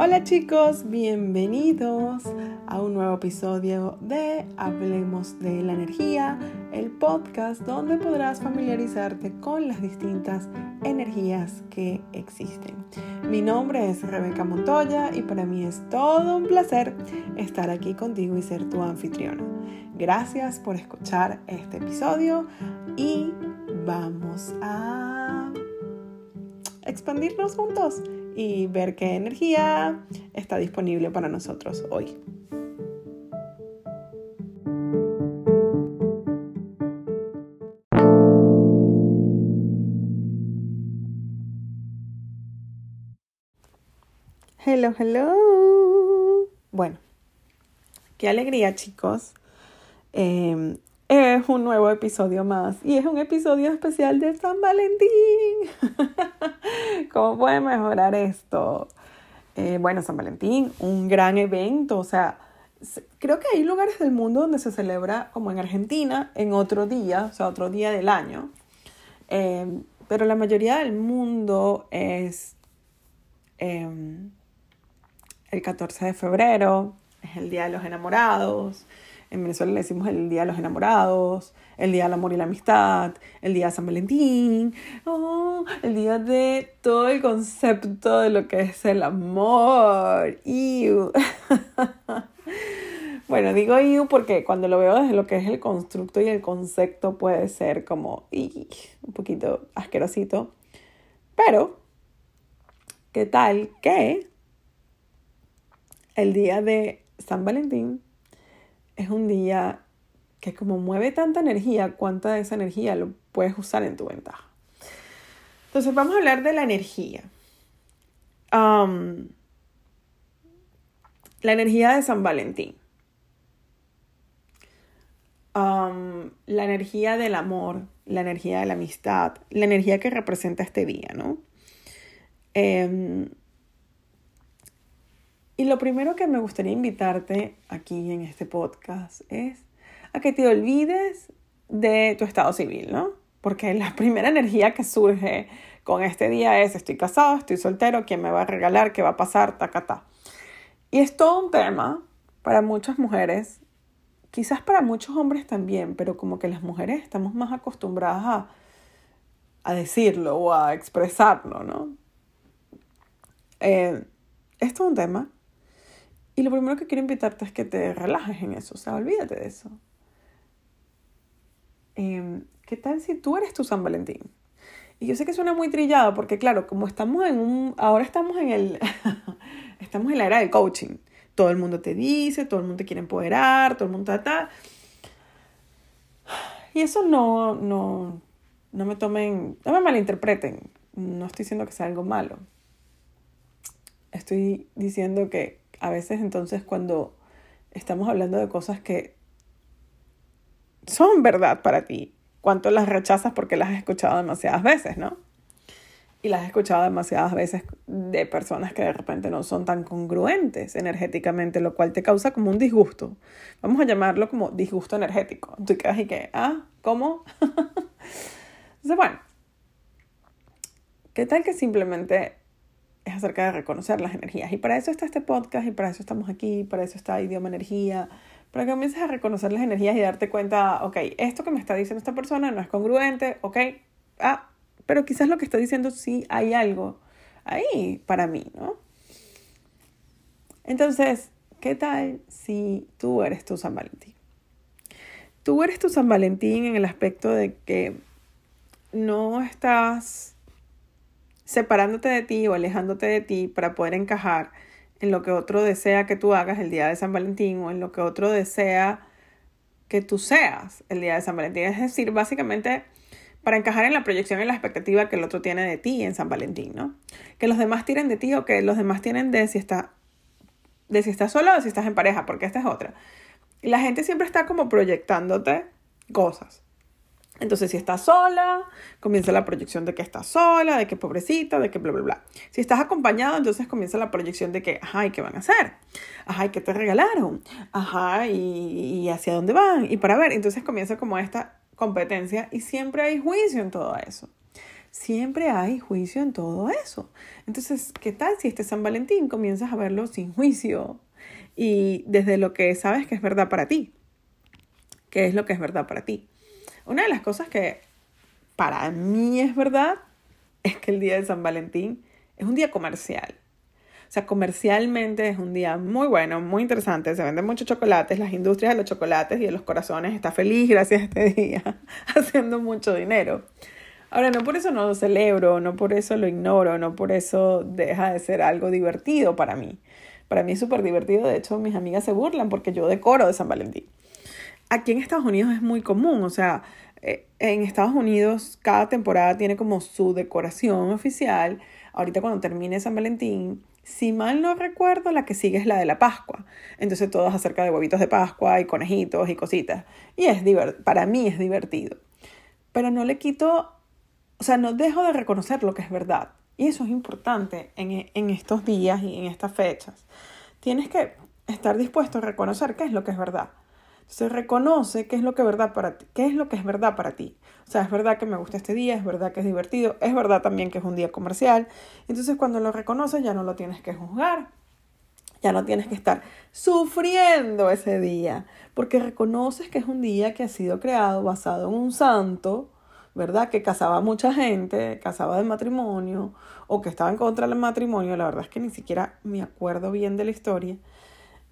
Hola chicos, bienvenidos a un nuevo episodio de Hablemos de la Energía, el podcast donde podrás familiarizarte con las distintas energías que existen. Mi nombre es Rebeca Montoya y para mí es todo un placer estar aquí contigo y ser tu anfitriona. Gracias por escuchar este episodio y vamos a expandirnos juntos y ver qué energía está disponible para nosotros hoy. Hello, hello. Bueno, qué alegría chicos. Em, es un nuevo episodio más y es un episodio especial de San Valentín. ¿Cómo puede mejorar esto? Eh, bueno, San Valentín, un gran evento, o sea, creo que hay lugares del mundo donde se celebra como en Argentina en otro día, o sea, otro día del año, em, pero la mayoría del mundo es em, el 14 de febrero, es el Día de los Enamorados, en Venezuela le decimos el Día de los Enamorados, el Día del Amor y la Amistad, el Día de San Valentín, oh, el día de todo el concepto de lo que es el amor. bueno, digo iu porque cuando lo veo desde lo que es el constructo y el concepto puede ser como un poquito asquerosito. Pero, ¿qué tal que el día de San Valentín es un día que como mueve tanta energía, cuánta de esa energía lo puedes usar en tu ventaja. Entonces vamos a hablar de la energía. la energía de San Valentín. la energía del amor, la energía de la amistad, la energía que representa este día, ¿no? Em, y lo primero que me gustaría invitarte aquí en este podcast es a que te olvides de tu estado civil, ¿no? Porque la primera energía que surge con este día es estoy casado, estoy soltero, ¿quién me va a regalar? ¿Qué va a pasar? Tacata. Y es todo un tema para muchas mujeres, quizás para muchos hombres también, pero como que las mujeres estamos más acostumbradas a, a decirlo o a expresarlo, ¿no? Eh, es todo un tema y lo primero que quiero invitarte es que te relajes en eso, o sea, olvídate de eso. Em, ¿Qué tal si tú eres tu San Valentín? Y yo sé que suena muy trillado porque claro, como estamos en un, ahora estamos en el, estamos en la era del coaching. Todo el mundo te dice, todo el mundo te quiere empoderar, todo el mundo está... Y eso no, no, no me tomen, no me malinterpreten. No estoy diciendo que sea algo malo. Estoy diciendo que a veces entonces cuando estamos hablando de cosas que son verdad para ti, cuánto las rechazas porque las has escuchado demasiadas veces, ¿no? Y las has escuchado demasiadas veces de personas que de repente no son tan congruentes energéticamente, lo cual te causa como un disgusto. Vamos a llamarlo como disgusto energético. Tú quedas y que, ah, ¿cómo? Entonces, bueno, ¿qué tal que simplemente es acerca de reconocer las energías. Y para eso está este podcast y para eso estamos aquí, para eso está Idioma Energía, para que comiences a reconocer las energías y darte cuenta, ok, esto que me está diciendo esta persona no es congruente, ok, ah, pero quizás lo que está diciendo sí hay algo ahí para mí, ¿no? Entonces, ¿qué tal si tú eres tu San Valentín? Tú eres tu San Valentín en el aspecto de que no estás separándote de ti o alejándote de ti para poder encajar en lo que otro desea que tú hagas el día de San Valentín o en lo que otro desea que tú seas el día de San Valentín. Es decir, básicamente para encajar en la proyección y la expectativa que el otro tiene de ti en San Valentín, ¿no? Que los demás tienen de ti o que los demás tienen de si está de si estás solo o si estás en pareja, porque esta es otra. Y la gente siempre está como proyectándote cosas. Entonces, si estás sola, comienza la proyección de que estás sola, de que pobrecita, de que bla, bla, bla. Si estás acompañado, entonces comienza la proyección de que, ajá, ¿y qué van a hacer? Ajá, ¿y qué te regalaron? Ajá, ¿y, y hacia dónde van? Y para ver, entonces comienza como esta competencia y siempre hay juicio en todo eso. siempre hay juicio en todo eso. Entonces, ¿qué tal si este San Valentín comienzas a verlo sin juicio y desde lo que sabes que es verdad para ti? ¿Qué es lo que es verdad para ti? Una de las cosas que para mí es verdad es que el día de San Valentín es un día comercial. O sea, comercialmente es un día muy bueno, muy interesante. Se venden muchos chocolates. Las industrias de los chocolates y de los corazones está feliz gracias a este día, haciendo mucho dinero. Ahora, no por eso no lo celebro, no por eso lo ignoro, no por eso deja de ser algo divertido para mí. Para mí es súper divertido. De hecho, mis amigas se burlan porque yo decoro de San Valentín. Aquí en Estados Unidos es muy común. O sea, eh, en Estados Unidos cada temporada tiene como su decoración oficial. Ahorita cuando termine San Valentín, si mal no recuerdo, la que sigue es la de la Pascua. Entonces todo es acerca de huevitos de Pascua y conejitos y cositas. Y es para mí es divertido. Pero no le quito, o sea, no dejo de reconocer lo que es verdad. Y eso es importante en, en estos días y en estas fechas. Tienes que estar dispuesto a reconocer qué es lo que es verdad se reconoce qué es lo que verdad para ti, qué es lo que es verdad para ti. O sea, es verdad que me gusta este día, es verdad que es divertido, es verdad también que es un día comercial. Entonces, cuando lo reconoces, ya no lo tienes que juzgar. Ya no tienes que estar sufriendo ese día, porque reconoces que es un día que ha sido creado basado en un santo, ¿verdad? Que casaba a mucha gente, casaba de matrimonio, o que estaba en contra del matrimonio. La verdad es que ni siquiera me acuerdo bien de la historia.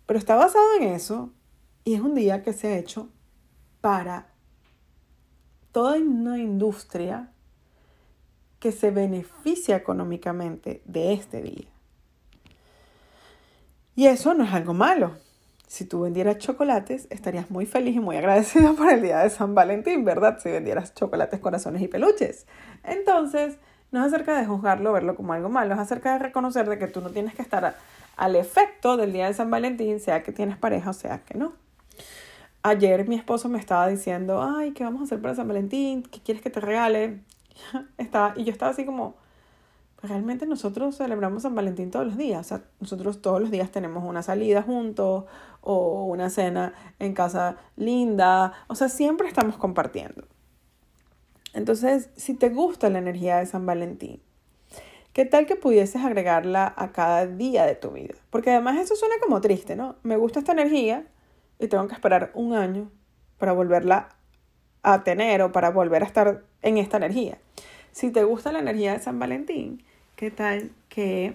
Pero está basado en eso, y es un día que se ha hecho para toda una industria que se beneficia económicamente de este día. Y eso no es algo malo. Si tú vendieras chocolates, estarías muy feliz y muy agradecido por el día de San Valentín, ¿verdad? Si vendieras chocolates, corazones y peluches. Entonces, no es acerca de juzgarlo, verlo como algo malo, es acerca de reconocer de que tú no tienes que estar al efecto del día de San Valentín, sea que tienes pareja o sea que no. Ayer mi esposo me estaba diciendo, ay, ¿qué vamos a hacer para San Valentín? ¿Qué quieres que te regale? estaba, y yo estaba así como, pues realmente nosotros celebramos San Valentín todos los días. O sea, nosotros todos los días tenemos una salida juntos o una cena en casa linda. O sea, siempre estamos compartiendo. Entonces, si te gusta la energía de San Valentín, ¿qué tal que pudieses agregarla a cada día de tu vida? Porque además eso suena como triste, ¿no? Me gusta esta energía, y tengo que esperar un año para volverla a tener o para volver a estar en esta energía. Si te gusta la energía de San Valentín, ¿qué tal que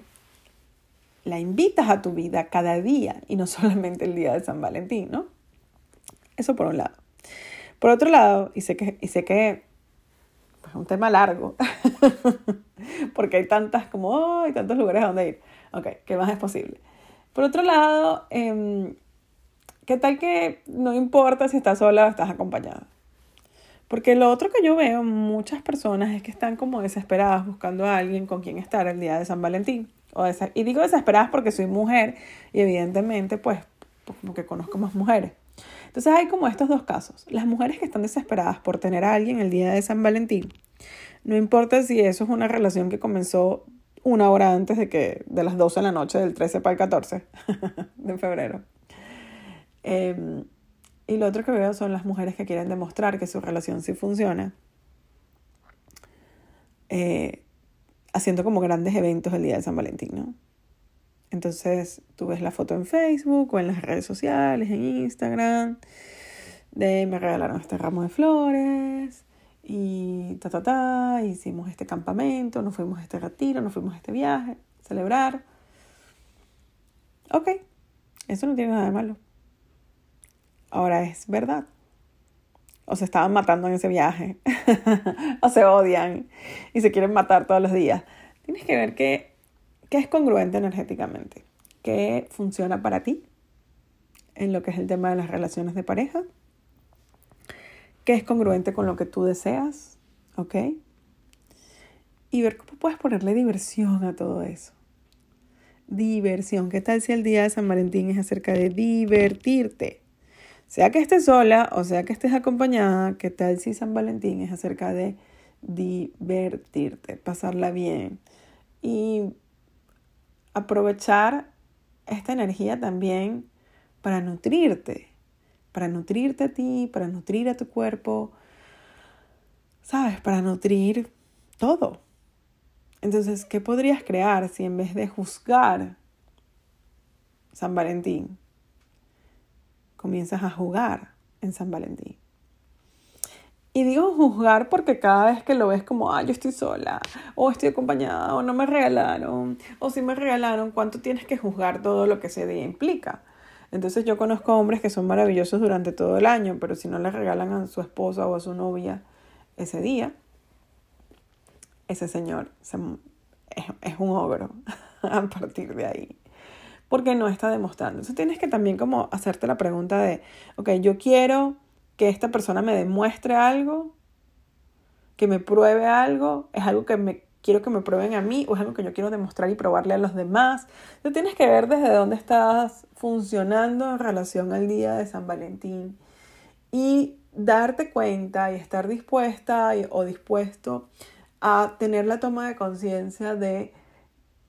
la invitas a tu vida cada día y no solamente el día de San Valentín, ¿no? Eso por un lado. Por otro lado, y sé que, y sé que es un tema largo, porque hay tantas como, oh, hay tantos lugares donde ir. Ok, ¿qué más es posible? Por otro lado, eh, ¿Qué tal que no importa si estás sola o estás acompañada? Porque lo otro que yo veo muchas personas es que están como desesperadas buscando a alguien con quien estar el día de San Valentín. O y digo desesperadas porque soy mujer y evidentemente pues, pues como que conozco más mujeres. Entonces hay como estos dos casos. Las mujeres que están desesperadas por tener a alguien el día de San Valentín. No importa si eso es una relación que comenzó una hora antes de que de las 12 de la noche del 13 para el 14 de febrero. Em, y lo otro que veo son las mujeres que quieren demostrar que su relación sí funciona. Eh, haciendo como grandes eventos el día de San Valentín, ¿no? Entonces tú ves la foto en Facebook o en las redes sociales, en Instagram, de me regalaron este ramo de flores y ta, ta, ta, hicimos este campamento, nos fuimos a este retiro, nos fuimos a este viaje, celebrar. Ok, eso no tiene nada de malo ahora es verdad. O se estaban matando en ese viaje, o se odian y se quieren matar todos los días. Tienes que ver qué, qué es congruente energéticamente, qué funciona para ti en lo que es el tema de las relaciones de pareja, qué es congruente con lo que tú deseas, ¿ok? Y ver cómo puedes ponerle diversión a todo eso. Diversión. ¿Qué tal si el día de San Valentín es acerca de divertirte? Sea que estés sola o sea que estés acompañada, ¿qué tal si San Valentín es acerca de divertirte, pasarla bien y aprovechar esta energía también para nutrirte, para nutrirte a ti, para nutrir a tu cuerpo, ¿sabes? Para nutrir todo. Entonces, ¿qué podrías crear si en vez de juzgar San Valentín, comienzas a jugar en San Valentín? Y digo juzgar porque cada vez que lo ves como, ah, yo estoy sola, o estoy acompañada, o no me regalaron, o si me regalaron, ¿cuánto tienes que juzgar todo lo que ese día implica? Entonces yo conozco hombres que son maravillosos durante todo el año, pero si no le regalan a su esposa o a su novia ese día, ese señor es, es un ogro a partir de ahí. Porque no está demostrando. Entonces tienes que también como hacerte la pregunta de, ok, yo quiero que esta persona me demuestre algo, que me pruebe algo, es algo que me quiero que me prueben a mí o es algo que yo quiero demostrar y probarle a los demás. Tú tienes que ver desde dónde estás funcionando en relación al día de San Valentín y darte cuenta y estar dispuesta o dispuesto a tener la toma de conciencia de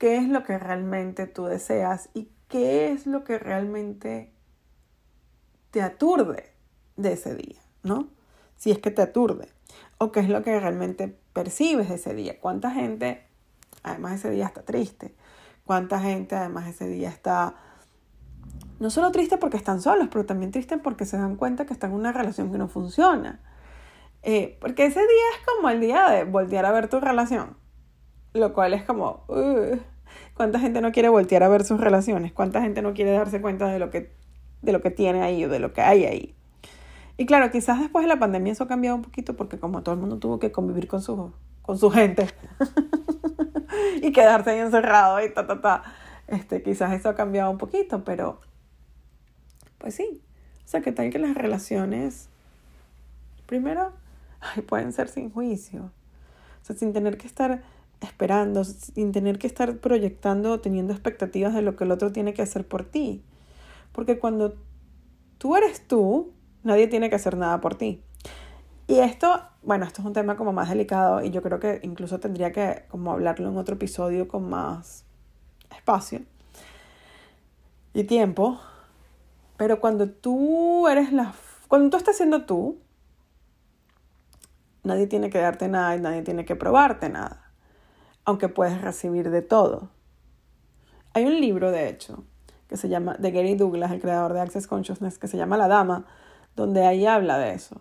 qué es lo que realmente tú deseas y qué es lo que realmente te aturde de ese día, ¿no? Si es que te aturde. O qué es lo que realmente percibes ese día. ¿Cuánta gente, además ese día está triste? ¿Cuánta gente, además ese día está no solo triste porque están solos, pero también triste porque se dan cuenta que están en una relación que no funciona? Eh, porque ese día es como el día de voltear a ver tu relación. Lo cual es como, ¿cuánta gente no quiere voltear a ver sus relaciones? ¿Cuánta gente no quiere darse cuenta de lo que, de lo que tiene ahí o de lo que hay ahí? Y claro, quizás después de la pandemia eso ha cambiado un poquito porque como todo el mundo tuvo que convivir con su, con su gente y quedarse ahí encerrado y ta, ta, ta, este, quizás eso ha cambiado un poquito, pero pues sí. O sea, ¿qué tal que las relaciones, primero, pueden ser sin juicio? O sea, sin tener que estar esperando, sin tener que estar proyectando o teniendo expectativas de lo que el otro tiene que hacer por ti. Porque cuando tú eres tú, Nadie tiene que hacer nada por ti. Y esto, bueno, esto es un tema como más delicado y yo creo que incluso tendría que como hablarlo en otro episodio con más espacio y tiempo. Pero cuando tú eres la... Cuando tú estás siendo tú, nadie tiene que darte nada y nadie tiene que probarte nada. Aunque puedes recibir de todo. Hay un libro, de hecho, que se llama, de Gary Douglas, el creador de Access Consciousness, que se llama La Dama, donde ahí habla de eso.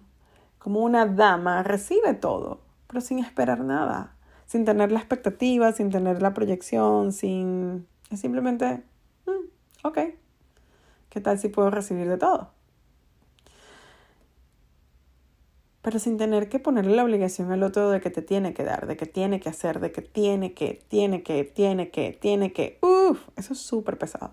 Como una dama recibe todo, pero sin esperar nada, sin tener la expectativa, sin tener la proyección, sin... Es simplemente, mm, ok, ¿qué tal si puedo recibir de todo? Pero sin tener que ponerle la obligación al otro de que te tiene que dar, de que tiene que hacer, de que tiene que, tiene que, tiene que, tiene que. Uf, eso es súper pesado.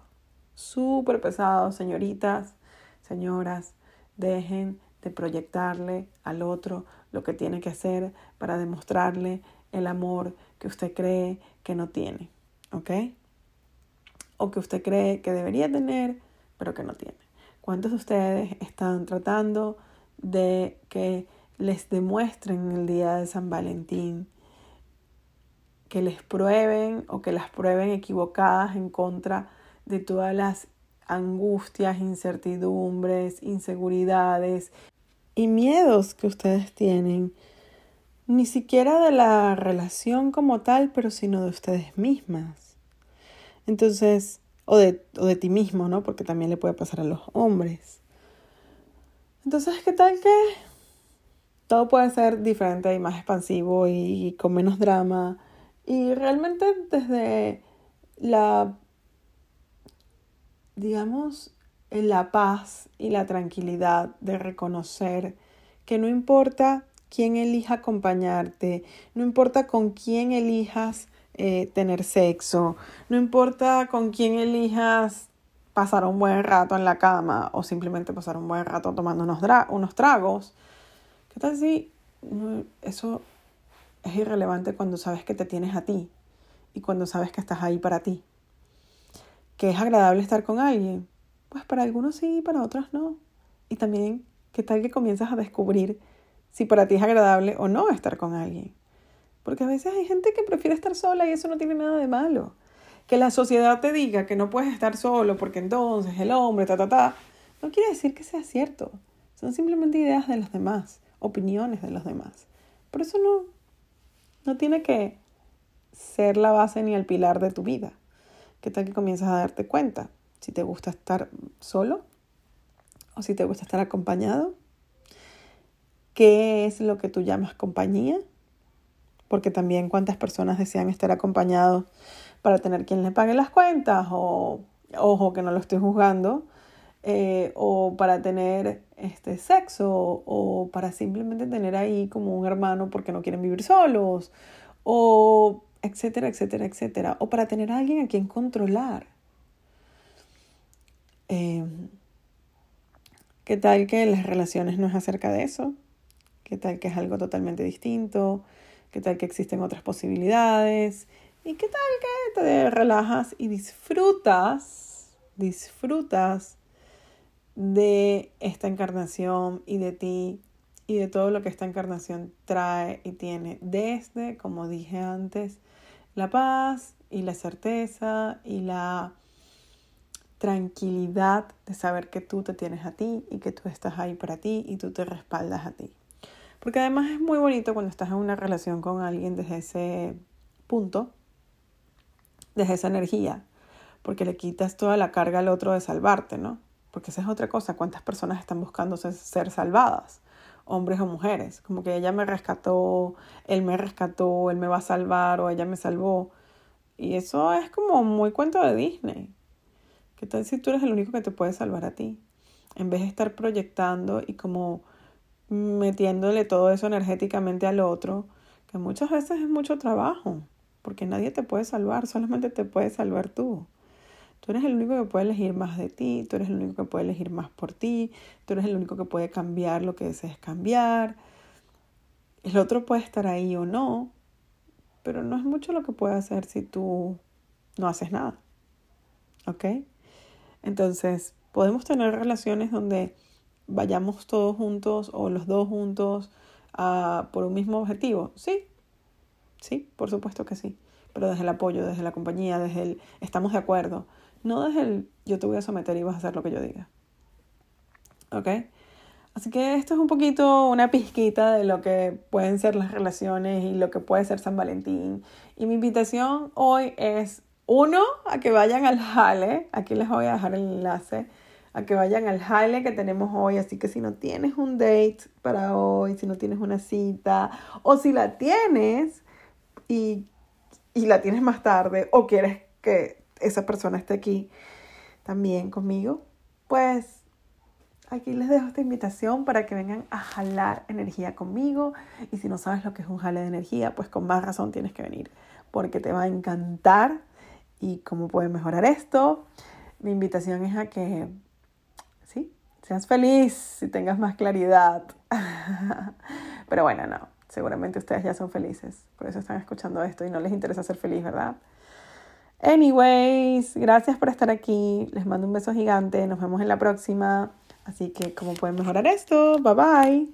Súper pesado, señoritas, señoras. Dejen de proyectarle al otro lo que tiene que hacer para demostrarle el amor que usted cree que no tiene, ¿ok? O que usted cree que debería tener, pero que no tiene. ¿Cuántos de ustedes están tratando de que les demuestren el día de San Valentín, que les prueben o que las prueben equivocadas en contra de todas las angustias, incertidumbres, inseguridades y miedos que ustedes tienen, ni siquiera de la relación como tal, pero sino de ustedes mismas. Entonces, o de, o de ti mismo, ¿no? Porque también le puede pasar a los hombres. Entonces, ¿qué tal que todo puede ser diferente y más expansivo y con menos drama? Y realmente desde la digamos, la paz y la tranquilidad de reconocer que no importa quién elija acompañarte, no importa con quién elijas eh, tener sexo, no importa con quién elijas pasar un buen rato en la cama o simplemente pasar un buen rato tomando unos, unos tragos. ¿Qué tal eso es irrelevante cuando sabes que te tienes a ti y cuando sabes que estás ahí para ti? que es agradable estar con alguien. Pues para algunos sí, para otros no. Y también, ¿qué tal que comienzas a descubrir si para ti es agradable o no estar con alguien? Porque a veces hay gente que prefiere estar sola y eso no tiene nada de malo. Que la sociedad te diga que no puedes estar solo porque entonces el hombre, ta, ta, ta, no quiere decir que sea cierto. Son simplemente ideas de los demás, opiniones de los demás. Por eso no, No tiene que ser la base ni el pilar de tu vida. ¿Qué tal que comienzas a darte cuenta? Si te gusta estar solo o si te gusta estar acompañado. ¿Qué es lo que tú llamas compañía? Porque también cuántas personas desean estar acompañados para tener quien les pague las cuentas o, ojo, que no lo estoy juzgando, eh, o para tener este sexo o para simplemente tener ahí como un hermano porque no quieren vivir solos o etcétera, etcétera, etcétera, o para tener a alguien a quien controlar. Em, ¿Qué tal que las relaciones no es acerca de eso? ¿Qué tal que es algo totalmente distinto? ¿Qué tal que existen otras posibilidades? ¿Y qué tal que te relajas y disfrutas, disfrutas de esta encarnación y de ti y de todo lo que esta encarnación trae y tiene desde, como dije antes, la paz y la certeza y la tranquilidad de saber que tú te tienes a ti y que tú estás ahí para ti y tú te respaldas a ti. Porque además es muy bonito cuando estás en una relación con alguien desde ese punto, desde esa energía, porque le quitas toda la carga al otro de salvarte, ¿no? Porque esa es otra cosa, cuántas personas están buscando ser, salvadas, hombres o mujeres, como que ella me rescató, él me rescató, él me va a salvar o ella me salvó. Y eso es como muy cuento de Disney. ¿Qué tal si tú eres el único que te puede salvar a ti? En vez de estar proyectando y como metiéndole todo eso energéticamente al otro, que muchas veces es mucho trabajo, porque nadie te puede salvar, solamente te puedes salvar tú. Tú eres el único que puede elegir más de ti, tú eres el único que puede elegir más por ti, tú eres el único que puede cambiar lo que desees cambiar. El otro puede estar ahí o no, pero no es mucho lo que puede hacer si tú no haces nada. ¿Ok? Entonces, podemos tener relaciones donde vayamos todos juntos o los dos juntos ah, por un mismo objetivo. Sí, sí, por supuesto que sí. Pero desde el apoyo, desde la compañía, desde el estamos de acuerdo. No desde el yo te voy a someter y vas a hacer lo que yo diga. ¿Ok? Así que esto es un poquito una pizquita de lo que pueden ser las relaciones y lo que puede ser San Valentín. Y mi invitación hoy es, uno, a que vayan al jale. Aquí les voy a dejar el enlace. A que vayan al jale que tenemos hoy. Así que si no tienes un date para hoy, si no tienes una cita, o si la tienes y, y la tienes más tarde, o quieres que esa persona esté aquí también conmigo, pues aquí les dejo esta invitación para que vengan a jalar energía conmigo. Y si no sabes lo que es un jale de energía, pues con más razón tienes que venir, porque te va a encantar y cómo puedes mejorar esto. Mi invitación es a que, sí, seas feliz y tengas más claridad. Pero bueno, no, seguramente ustedes ya son felices, por eso están escuchando esto y no les interesa ser feliz, ¿verdad? Anyways, gracias por estar aquí. Les mando un beso gigante. Nos vemos en la próxima. Así que, ¿cómo pueden mejorar esto? Bye bye.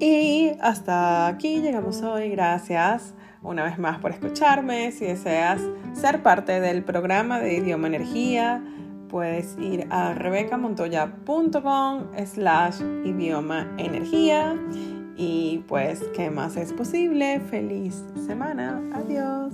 Y hasta aquí llegamos hoy. Gracias una vez más por escucharme. Si deseas ser parte del programa de Idioma Energía, puedes ir a rebecamontoya.com slash idioma energía y pues, ¿qué más es posible? Feliz semana. Adiós.